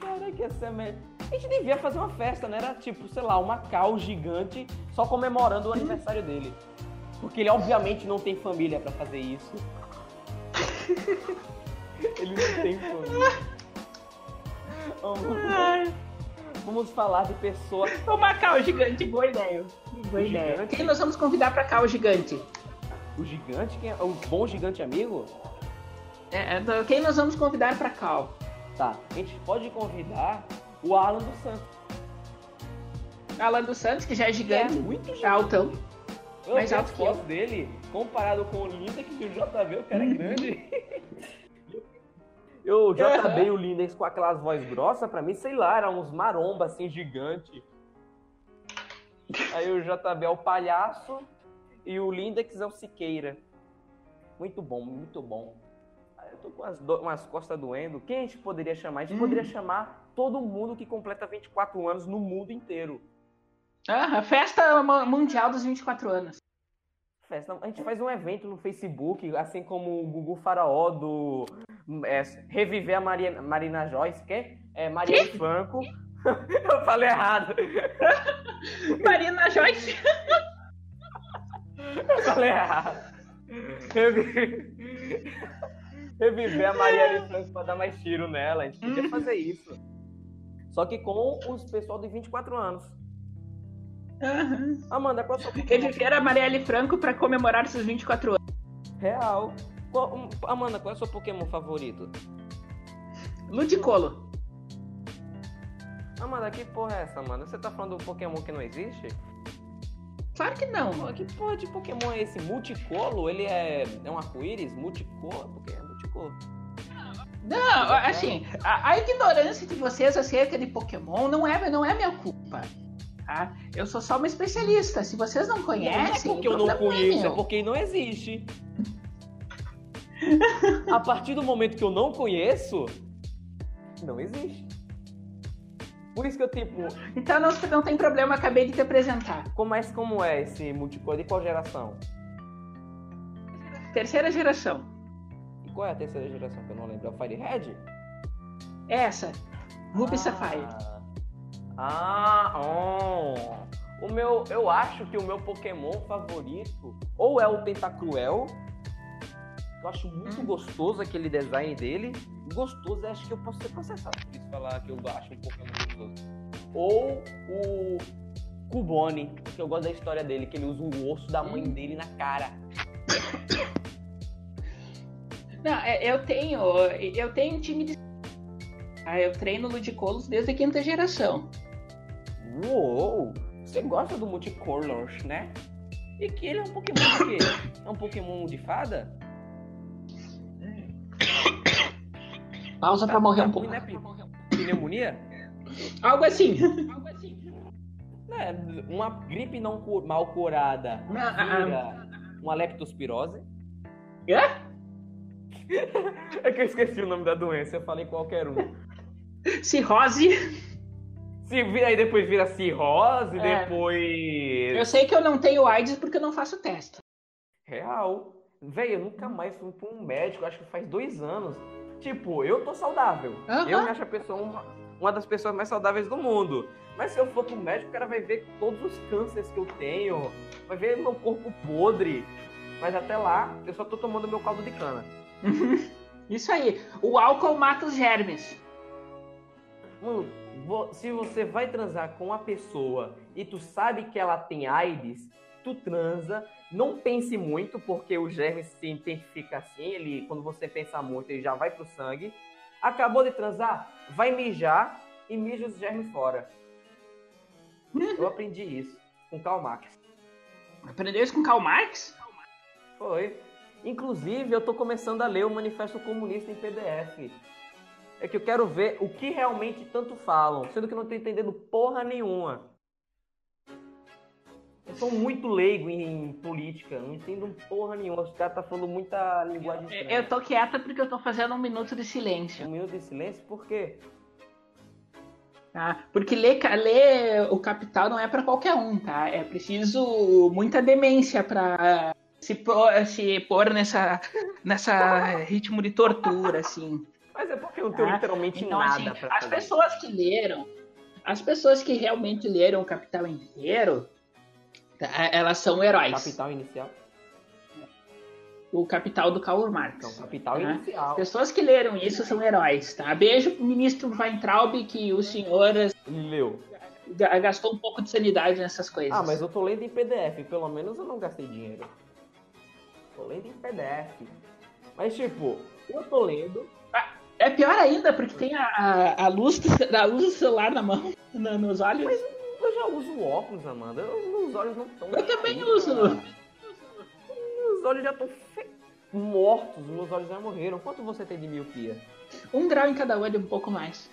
Caraca, essa é a me- A gente devia fazer uma festa, né? Era tipo, sei lá, uma cal gigante só comemorando o aniversário dele. Porque ele obviamente não tem família pra fazer isso. *laughs* ele não tem família. Vamos, vamos falar de pessoa. Uma cal gigante, boa ideia. Boa O ideia. gigante? Quem nós vamos convidar pra cal gigante? O gigante, quem é? o bom gigante amigo? É, então, quem nós vamos convidar pra cal? Tá, a gente pode convidar o Alan dos Santos. Alan dos Santos, que já é Que é gigante. muito gigante. Altão. Eu mais alto que eu. dele, comparado com o Lindex e o JB, o cara é *laughs* grande. Eu, o JB e o Lindex com aquelas voz grossas, pra mim, sei lá, eram uns maromba assim, gigante. Aí o JB é o palhaço e o Lindex é o Siqueira. Muito bom, muito bom. Aí eu tô com as, do- umas costas doendo. Quem a gente poderia chamar? A gente poderia chamar todo mundo que completa 24 anos no mundo inteiro. Ah, festa mu- mundial dos 24 anos. Festa. A gente faz um evento no Facebook, assim como o Gugu Faraó do é, Reviver a Maria, Marina Joyce, que é Marielle Franco. *laughs* Eu falei errado. *laughs* Marina Joyce. *laughs* Eu falei errado. Revi- Reviver a Marielle Franco pra dar mais tiro nela. A gente podia fazer isso. Só que com os pessoal de 24 anos. Aham. Amanda, qual é a sua Reviver a Marielle Franco pra comemorar seus 24 anos. Real. Qual- um, Amanda, qual é o seu Pokémon favorito? Ludicolo. Amanda, que porra é essa, mano? Você tá falando do Pokémon que não existe? Claro que não. Pô, que porra de Pokémon é esse? Multicolo? Ele é, é um arco-íris? Multicolo? Porque é multicolo. Não, assim, a, a ignorância de vocês acerca de Pokémon não é, não é minha culpa. Tá? Eu sou só uma especialista. Se vocês não não é conhecem, porque eu não é conheço, é porque não existe. *laughs* A partir do momento que eu não conheço, não existe. Por isso que eu, tipo, Então não, não tem problema, acabei de te apresentar. como é, como é esse multicolo? De qual geração? Terceira geração. E qual é a terceira geração que eu não lembro? É o Firehead? Essa. Ruby Ah. Sapphire. Ah, oh. O meu, eu acho que o meu Pokémon favorito ou é o Tentacruel. Eu acho muito Hum. gostoso aquele design dele. Gostoso, acho que eu posso ser processado por isso falar que eu acho um Pokémon gostoso. Ou o Cubone, porque eu gosto da história dele, que ele usa o osso da mãe Hum. dele na cara. Não, é- eu tenho. Eu tenho um time de. Ah, eu treino Ludicolos desde a quinta geração. Uou! Você gosta do Multicolors, né? E que ele é um Pokémon de quê? É um Pokémon de fada? Pausa pra morrer tá um ruim, pouco. né? Pneumonia? Algo assim. É, uma gripe não mal curada Não, ah, vira uma leptospirose. Hã? *laughs* É que eu esqueci o nome da doença, eu falei qualquer um. Cirrose. Se vira aí depois vira cirrose, É. depois. Eu sei que eu não tenho AIDS porque eu não faço teste. Real. Véi, eu nunca mais fui pra um médico, acho que faz dois anos. Tipo, eu tô saudável. Aham. Eu me acho a pessoa uma, uma das pessoas mais saudáveis do mundo. Mas se eu for pro médico, o cara vai ver todos os cânceres que eu tenho, vai ver meu corpo podre. Mas até lá, eu só tô tomando meu caldo de cana. *laughs* Isso aí. O álcool mata os germes. Mano, se você vai transar com uma pessoa e tu sabe que ela tem AIDS, tu transa, não pense muito, porque o germe se identifica assim, ele, quando você pensa muito, ele já vai pro sangue. Acabou de transar, vai mijar e mija os germes fora. Eu *laughs* aprendi isso com Karl Marx. Aprendeu isso com Karl Marx? Foi. Inclusive, eu tô começando a ler o Manifesto Comunista em PDF. É que eu quero ver o que realmente tanto falam, sendo que eu não tô entendendo porra nenhuma. Eu sou muito leigo em política, não entendo porra nenhuma. Os caras tá falando muita linguagem estranha. Eu tô quieta porque eu tô fazendo um minuto de silêncio. Um minuto de silêncio, por quê? Tá? Porque ler, ler o Capital não é pra qualquer um, tá? É preciso muita demência pra se pôr, se pôr nessa, nessa *laughs* ritmo de tortura, assim. Mas é porque eu não tenho Ah, literalmente Então, nada assim, pra as fazer. pessoas que leram, As pessoas que realmente leram o Capital inteiro, tá, elas são heróis. Capital inicial. O Capital do Karl Marx. Então, capital tá? inicial. As pessoas que leram isso são heróis, tá? Beijo pro ministro Weintraub, que o senhor Leu. ga- gastou um pouco de sanidade nessas coisas. Ah, mas eu tô lendo em PDF, pelo menos eu não gastei dinheiro. Tô lendo em PDF. Mas tipo, eu tô lendo. É pior ainda, porque tem a, a, a luz, do, a luz do celular na mão, *laughs* nos olhos. Eu já uso óculos, Amanda. Eu- meus olhos não estão. Eu também uso. Meus olhos já estão mortos, meus olhos já morreram. Quanto você tem de miopia? Um grau em cada olho, um pouco mais.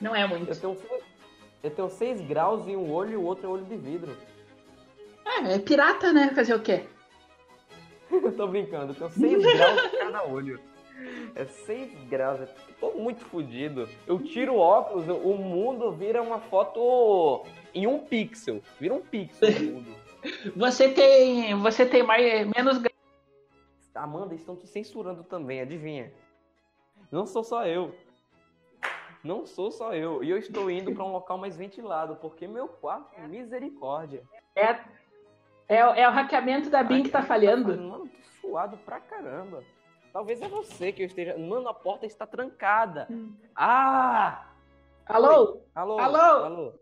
Não é Eu muito. tenho, seis- eu tenho 6 graus em um olho e o outro é olho de vidro. É, é pirata, né? Fazer o quê? *laughs* Eu tô brincando, eu tenho 6 graus em cada olho. É 6 graus, eu tô muito fodido. Eu tiro o óculos, o mundo vira uma foto em um pixel. Vira um pixel o mundo. *laughs* Você tem. Você tem mais, menos Amanda, estão te censurando também, adivinha? Não sou só eu. Não sou só eu. E eu estou indo para um local mais ventilado, porque meu quarto, misericórdia. É, é, é o hackeamento da BIM que tá falhando. Mano, tô suado pra caramba. Talvez é você que eu esteja. Mano, a porta está trancada. Ah! Alô? Alô? Alô? Alô?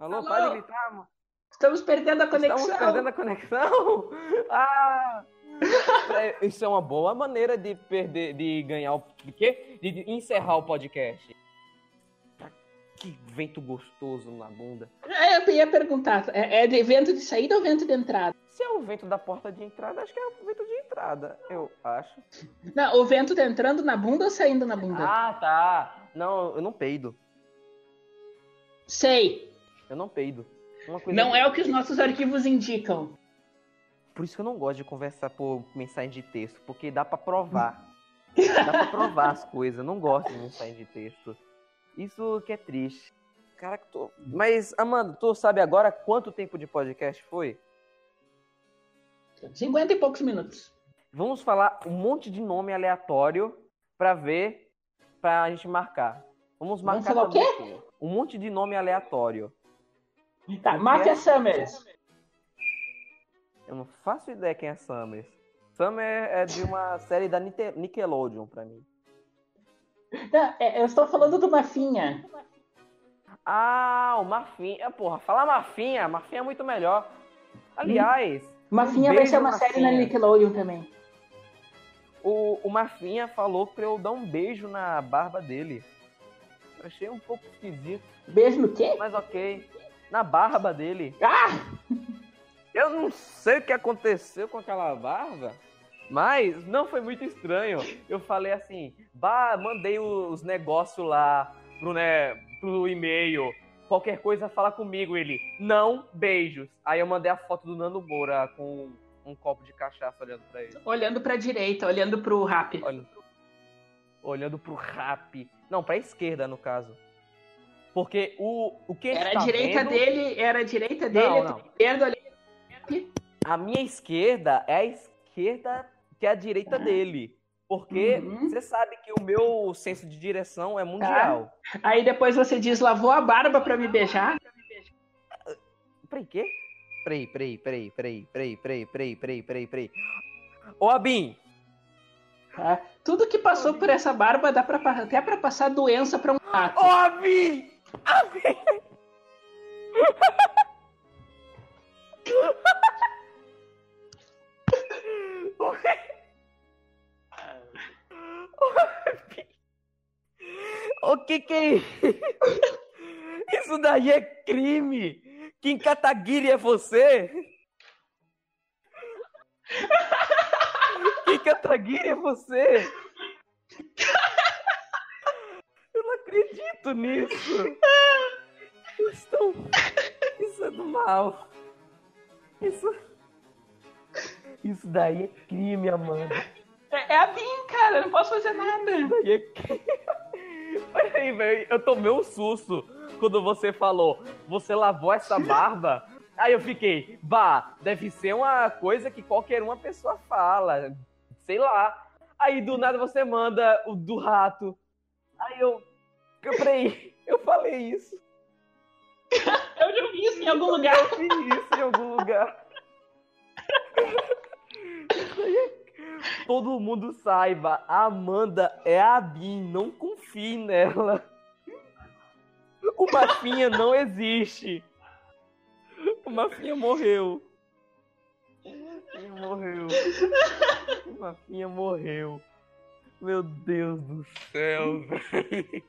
Alô, Alô? para de gritar, mano. Estamos perdendo a conexão. Estamos perdendo a conexão? *laughs* Ah! É, Isso é uma boa maneira de perder, de ganhar o. De quê? De encerrar o podcast. Que vento gostoso na bunda. É, eu ia perguntar, é, é de vento de saída ou vento de entrada? Se é o vento da porta de entrada, acho que é o vento de entrada, eu acho. Não, o vento tá entrando na bunda ou saindo na bunda? Ah, tá. Não, eu não peido. Sei. Eu não peido. Uma coisa Não é o que os nossos arquivos indicam. Por isso que eu não gosto de conversar por mensagem de texto, porque dá pra provar. dá pra provar as coisas. Eu não gosto de mensagem de texto. Isso que é triste. Caraca, tô... Mas, Amanda, tu sabe agora quanto tempo de podcast foi? 50 e poucos minutos. Vamos falar um monte de nome aleatório pra ver, pra gente marcar. Vamos marcar falar o quê? Um monte de nome aleatório. Tá, Máfia Summers. Eu não faço ideia quem é Summers. Summer é de uma série da Nickelodeon pra mim. Não, é, eu estou falando do Mafinha. Ah, o Marfinha. Porra, falar Marfinha, Marfinha é muito melhor. Aliás, Mafinha Um vai ser uma série na Mafinha. Nickelodeon também. o, o Marfinha falou pra eu dar um beijo na barba dele. Eu achei um pouco esquisito, Beijo no quê? mas ok. Na barba dele. Ah! Eu não sei o que aconteceu com aquela barba, mas não foi muito estranho. Eu falei assim, bah, mandei os negócios lá pro, né, pro e-mail. Qualquer coisa fala comigo. Ele, não, beijos. Aí eu mandei a foto do Nando Moura com um copo de cachaça olhando pra ele. Olhando pra direita, olhando pro rap. Olhando, olhando pro rap. Não, pra esquerda, no caso. Porque o, o que Era a tá direita vendo- dele, era a direita dele, Não, não. esquerda olhando. A minha esquerda é a esquerda que é a direita dele. Porque Uhum. você sabe que o meu senso de direção é mundial. Aí depois você diz, lavou a barba pra me beijar. Peraí, quê? Peraí, peraí, peraí, peraí, peraí, peraí, peraí, peraí, peraí, peraí. Ô, Abin, tá? Tudo que passou por essa barba dá pra, até pra passar doença pra um gato. Ô, Abin! Abin! *laughs* O que que é isso? Daí é crime! Kim Kataguiri é você? Kim Kataguiri é você? Eu não acredito nisso! Isso, tão- isso é do mal! Isso. Isso daí é crime, Amanda! É, é a Bin, cara, eu não posso fazer nada. Isso daí é crime! Peraí, velho, eu tomei um susto quando você falou, você lavou essa barba? Aí eu fiquei, bah, deve ser uma coisa que qualquer uma pessoa fala, sei lá. Aí do nada você manda o do rato. Aí eu, eu peraí, *laughs* eu falei isso. Eu já vi isso em algum lugar. Eu vi isso em algum lugar. Isso aí é- Todo mundo saiba, a Amanda é a Bin, não confie nela. O Mafinha não existe. O Mafinha morreu. O Mafinha morreu. O Mafinha morreu. Meu Deus do céu, *laughs* velho.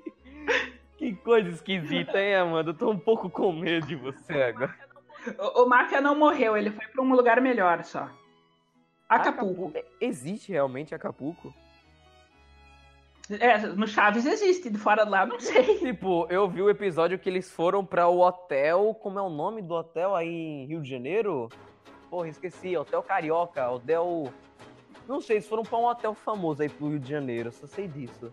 Que coisa esquisita, hein, Amanda? Eu tô um pouco com medo de você agora. O, Máfia não morreu, ele foi pra um lugar melhor só. Acapulco. É, Existe realmente Acapulco? É, no Chaves existe, de fora de lá não sei. *laughs* Tipo, eu vi o episódio que eles foram pra o hotel. Como é o nome do hotel aí em Rio de Janeiro? Porra, esqueci. Hotel Carioca. Hotel. Não sei, eles foram pra um hotel famoso aí pro Rio de Janeiro. Só sei disso.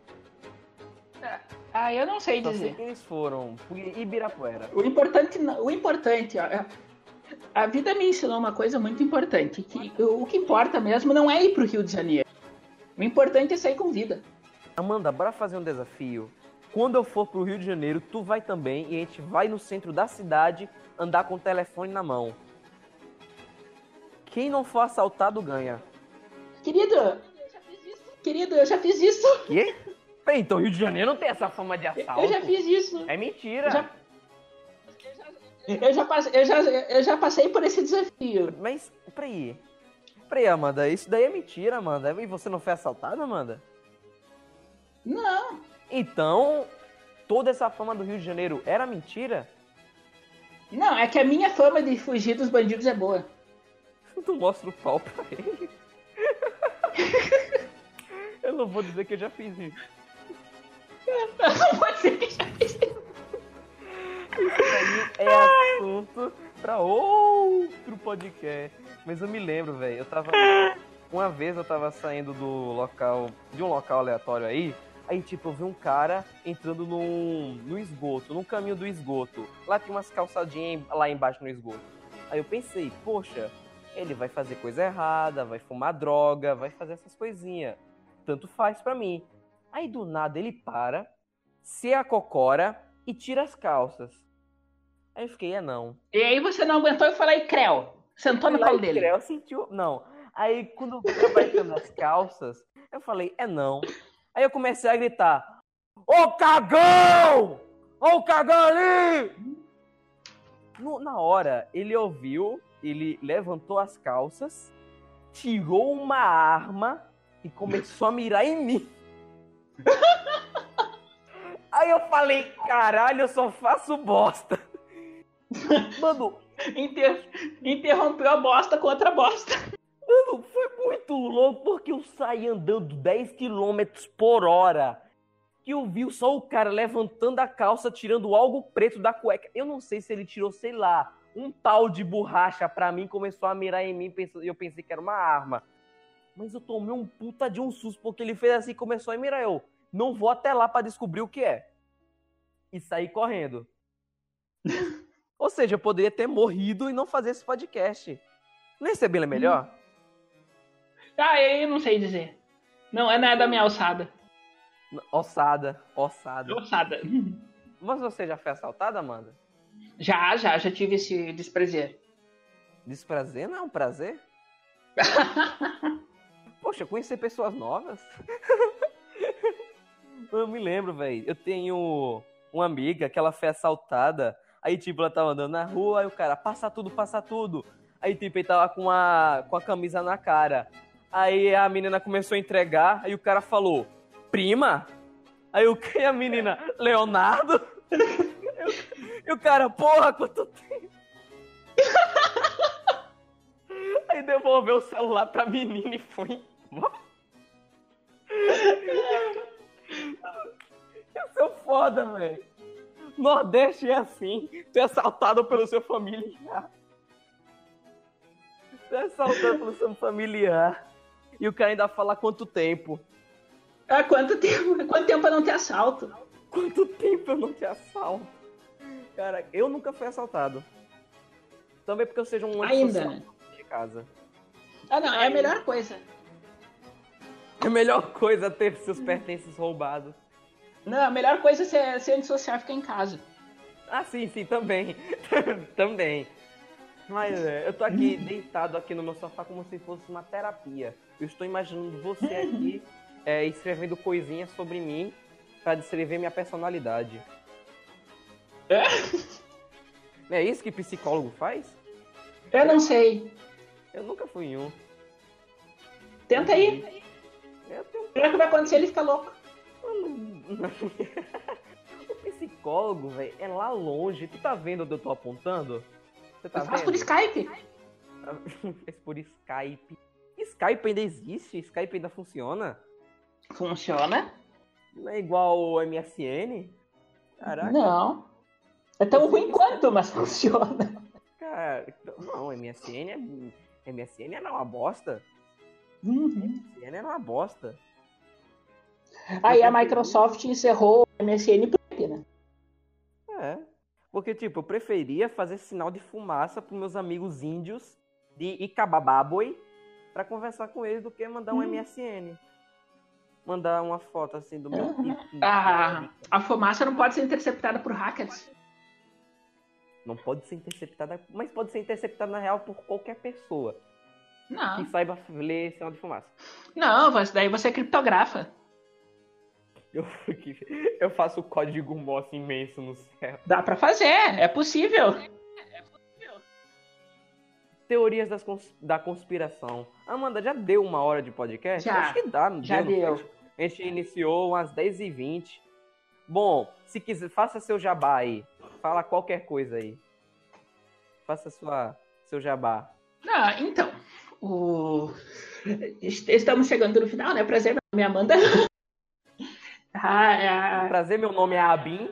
Ah, eu não sei Só sei dizer. que eles foram. Ibirapuera. O importante, o importante, ó, é- a vida me ensinou uma coisa muito importante, que o que importa mesmo não é ir pro Rio de Janeiro. O importante é sair com vida. Amanda, bora fazer um desafio. Quando eu for pro Rio de Janeiro, tu vai também e a gente vai no centro da cidade andar com o telefone na mão. Quem não for assaltado ganha. Querido, querido, eu já fiz isso. Quê? Bem, então Rio de Janeiro não tem essa fama de assalto. Eu já fiz isso. É mentira. Eu já, eu já, passe- eu já, eu já passei por esse desafio. Mas, peraí. Peraí, Amanda, isso daí é mentira, Amanda. E você não foi assaltada, Amanda? Não, Então, toda essa fama do Rio de Janeiro era mentira? não, é que a minha fama de fugir dos bandidos é boa. Tu mostra o pau pra ele. *laughs* eu não vou dizer que eu já fiz isso. Não pode ser que já fiz isso. É assunto pra outro podcast. Mas eu me lembro, velho. Eu tava. *laughs* Uma vez eu tava saindo do local. De um local aleatório aí. Aí, tipo, eu vi um cara entrando num, no esgoto, no caminho do esgoto. Lá tinha umas calçadinhas lá embaixo no esgoto. Aí eu pensei, poxa, ele vai fazer coisa errada, vai fumar droga, vai fazer essas coisinhas. Tanto faz pra mim. Aí do nada ele para, se acocora e tira as calças. Aí eu fiquei, é não. E aí você não aguentou e falou aí, Creu. Sentou no colo e dele. Creu sentiu. Não. Aí quando eu abaixando as calças, eu falei, é não. Aí eu comecei a gritar: Ô cagão! Ô cagão ali! No- na hora, ele ouviu, ele levantou as calças, tirou uma arma e começou a mirar em mim. *laughs* Aí eu falei, caralho, eu só faço bosta. *laughs* Mano, Inter- Interrompeu a bosta com outra bosta. Mano, foi muito louco porque eu saí andando 10 km por hora. Que eu vi só o cara levantando a calça, tirando algo preto da cueca. Eu não sei se ele tirou, sei lá, um pau de borracha pra mim, começou a mirar em mim e eu pensei que era uma arma. Mas eu tomei um puta de um susto porque ele fez assim e começou a mirar. Eu não vou até lá pra descobrir o que é. E saí correndo. Ou seja, eu poderia ter morrido e não fazer esse podcast. Não ia melhor? Ah, eu não sei dizer. Não, é nada da minha alçada. Ossada, ossada. Alçada. *laughs* Mas você já foi assaltada, Amanda? Já, já, já tive esse desprazer. Desprazer não é um prazer? *laughs* Poxa, conhecer pessoas novas? *laughs* Eu me lembro, velho. Eu tenho uma amiga que ela foi assaltada. Aí, tipo, ela tava andando na rua, aí o cara, passa tudo, passa tudo. Aí, tipo, ele tava com a, com a camisa na cara. Aí a menina começou a entregar, aí o cara falou, prima? Aí o que a menina? Leonardo? E o cara, porra, quanto tempo? Aí devolveu o celular pra menina e foi embora. *laughs* Isso é foda, velho. Nordeste é assim. Tu é assaltado pelo seu familiar. Tu é assaltado pelo seu familiar. E o cara ainda fala quanto tempo. Há quanto tempo? Quanto tempo pra não ter assalto? Quanto tempo eu não te assalto? Cara, eu nunca fui assaltado. Também porque eu seja um Ainda, de casa. Ah, não, é a melhor coisa. É a melhor coisa ter seus pertences roubados. Não, a melhor coisa é ser, antissocial e ficar em casa. Ah, sim, sim, também. *laughs* também. Mas é, eu tô aqui *laughs* deitado aqui no meu sofá como se fosse uma terapia. Eu estou imaginando você aqui *laughs* é, escrevendo coisinhas sobre mim pra descrever minha personalidade. É? Não é isso que psicólogo faz? Eu não sei. Eu nunca fui em um. Tenta aí. Eu tenho O que vai acontecer? Ele fica louco. *laughs* o psicólogo, velho, é lá longe. Tu tá vendo onde eu tô apontando? Você tá Eu faço vendo? por Skype. *laughs* Fez por Skype. Skype ainda existe? Skype ainda funciona? Funciona? Não é igual o MSN? Caraca, Não. É tão ruim quanto, mas funciona. cara. Não, MSN é. MSN era uma bosta. Uhum. MSN era uma bosta. Aí a Microsoft encerrou o MSN por quê, né? É. Porque, tipo, eu preferia fazer sinal de fumaça pros meus amigos índios de Icabababoi pra conversar com eles do que mandar um Hum. MSN. Mandar uma foto assim do meu Aham. pipi. Ah, a fumaça não pode ser interceptada por hackers. Não pode ser interceptada, mas pode ser interceptada na real por qualquer pessoa Não. que saiba ler sinal de fumaça. Não, mas daí você criptografa. Eu, *laughs* eu faço o código Morse imenso no céu. Dá pra fazer, é possível. Teorias das cons- da conspiração. Amanda, já deu uma hora de podcast? Já. Acho que dá, não Já deu. deu. A gente iniciou umas 10h20. Bom, se quiser, faça seu jabá aí. Fala qualquer coisa aí. Faça sua, seu jabá. Ah, então. O... Estamos chegando no final, né? Prazer, meu nome é Amanda. *laughs* Ah, Prazer, meu nome é Abin.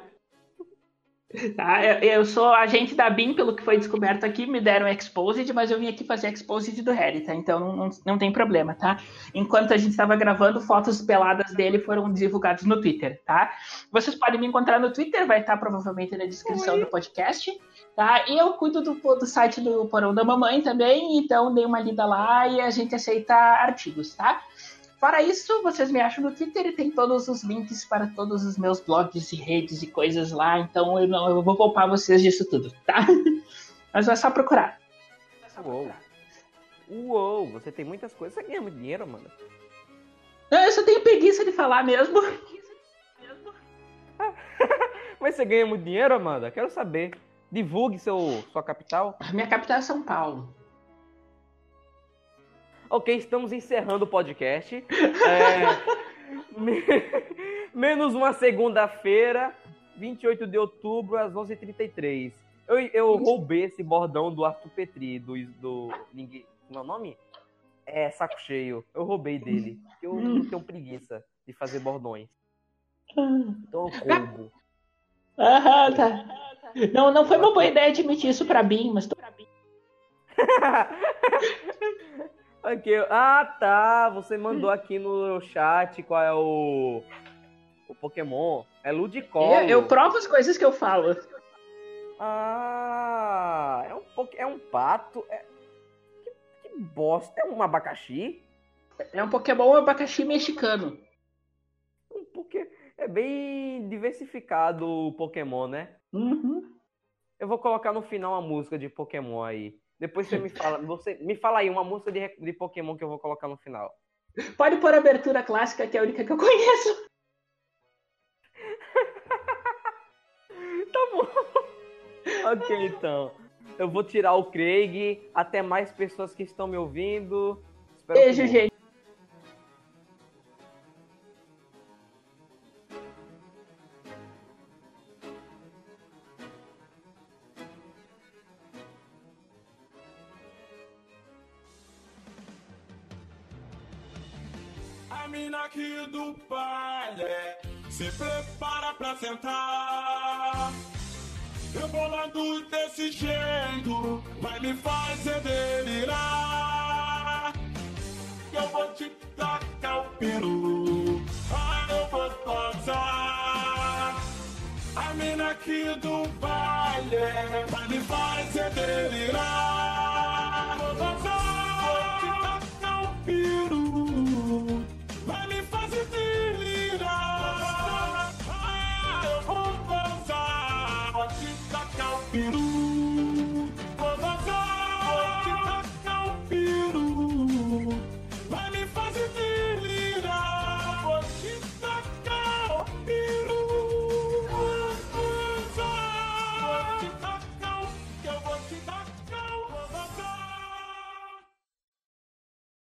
Tá, eu, eu sou agente da BIM, pelo que foi descoberto aqui, me deram exposed, mas eu vim aqui fazer exposed do Harry, tá? Então não, não, não tem problema, tá? Enquanto a gente estava gravando, fotos peladas dele foram divulgadas no Twitter, tá? Vocês podem me encontrar no Twitter, vai estar provavelmente na descrição do podcast, tá? E eu cuido do, do site do Porão da Mamãe também, então dê uma lida lá e a gente aceita artigos, tá? Fora isso, vocês me acham no Twitter e tem todos os links para todos os meus blogs e redes e coisas lá, então eu não eu vou poupar vocês disso tudo, tá? *laughs* Mas é só procurar. É só Uou. procurar. Uou, você tem muitas coisas. Você ganha muito dinheiro, Amanda. Não, eu só tenho preguiça de falar mesmo. *laughs* Mas você ganha muito dinheiro, Amanda? Quero saber. Divulgue seu, sua capital. Minha capital é São Paulo. Ok, estamos encerrando o podcast. *laughs* É, me- menos uma segunda-feira, 28 de outubro, às 11h33. Eu, eu roubei esse bordão do Arthur Petri, do. do ninguém, como é o nome? É, saco cheio. Eu roubei dele. Eu não tenho preguiça de fazer bordões. Então eu roubo. Aham, tá. Não, não foi uma boa ideia admitir isso pra BIM, mas tô pra *laughs* BIM. Ok. Ah, tá. Você mandou aqui no chat qual é o. O Pokémon. É Ludicolo. Eu, eu provo as coisas que eu falo. Ah, é um, é um pato. É... Que, que bosta. É um abacaxi? É um Pokémon abacaxi mexicano. Um poké... É bem diversificado o Pokémon, né? Uhum. Eu vou colocar no final uma música de Pokémon aí. Depois você me fala. Você me fala aí uma música de, de Pokémon que eu vou colocar no final. Pode pôr a abertura clássica, que é a única que eu conheço. *laughs* Tá bom. ok, então. Eu vou tirar o Craig. Até mais pessoas que estão me ouvindo. Espero Beijo, que- gente. Do baile se prepara pra sentar. Eu bolando desse jeito vai me fazer delirar. Eu vou te tacar o peru, ah, eu vou gozar. A mina aqui do baile vai me fazer delirar.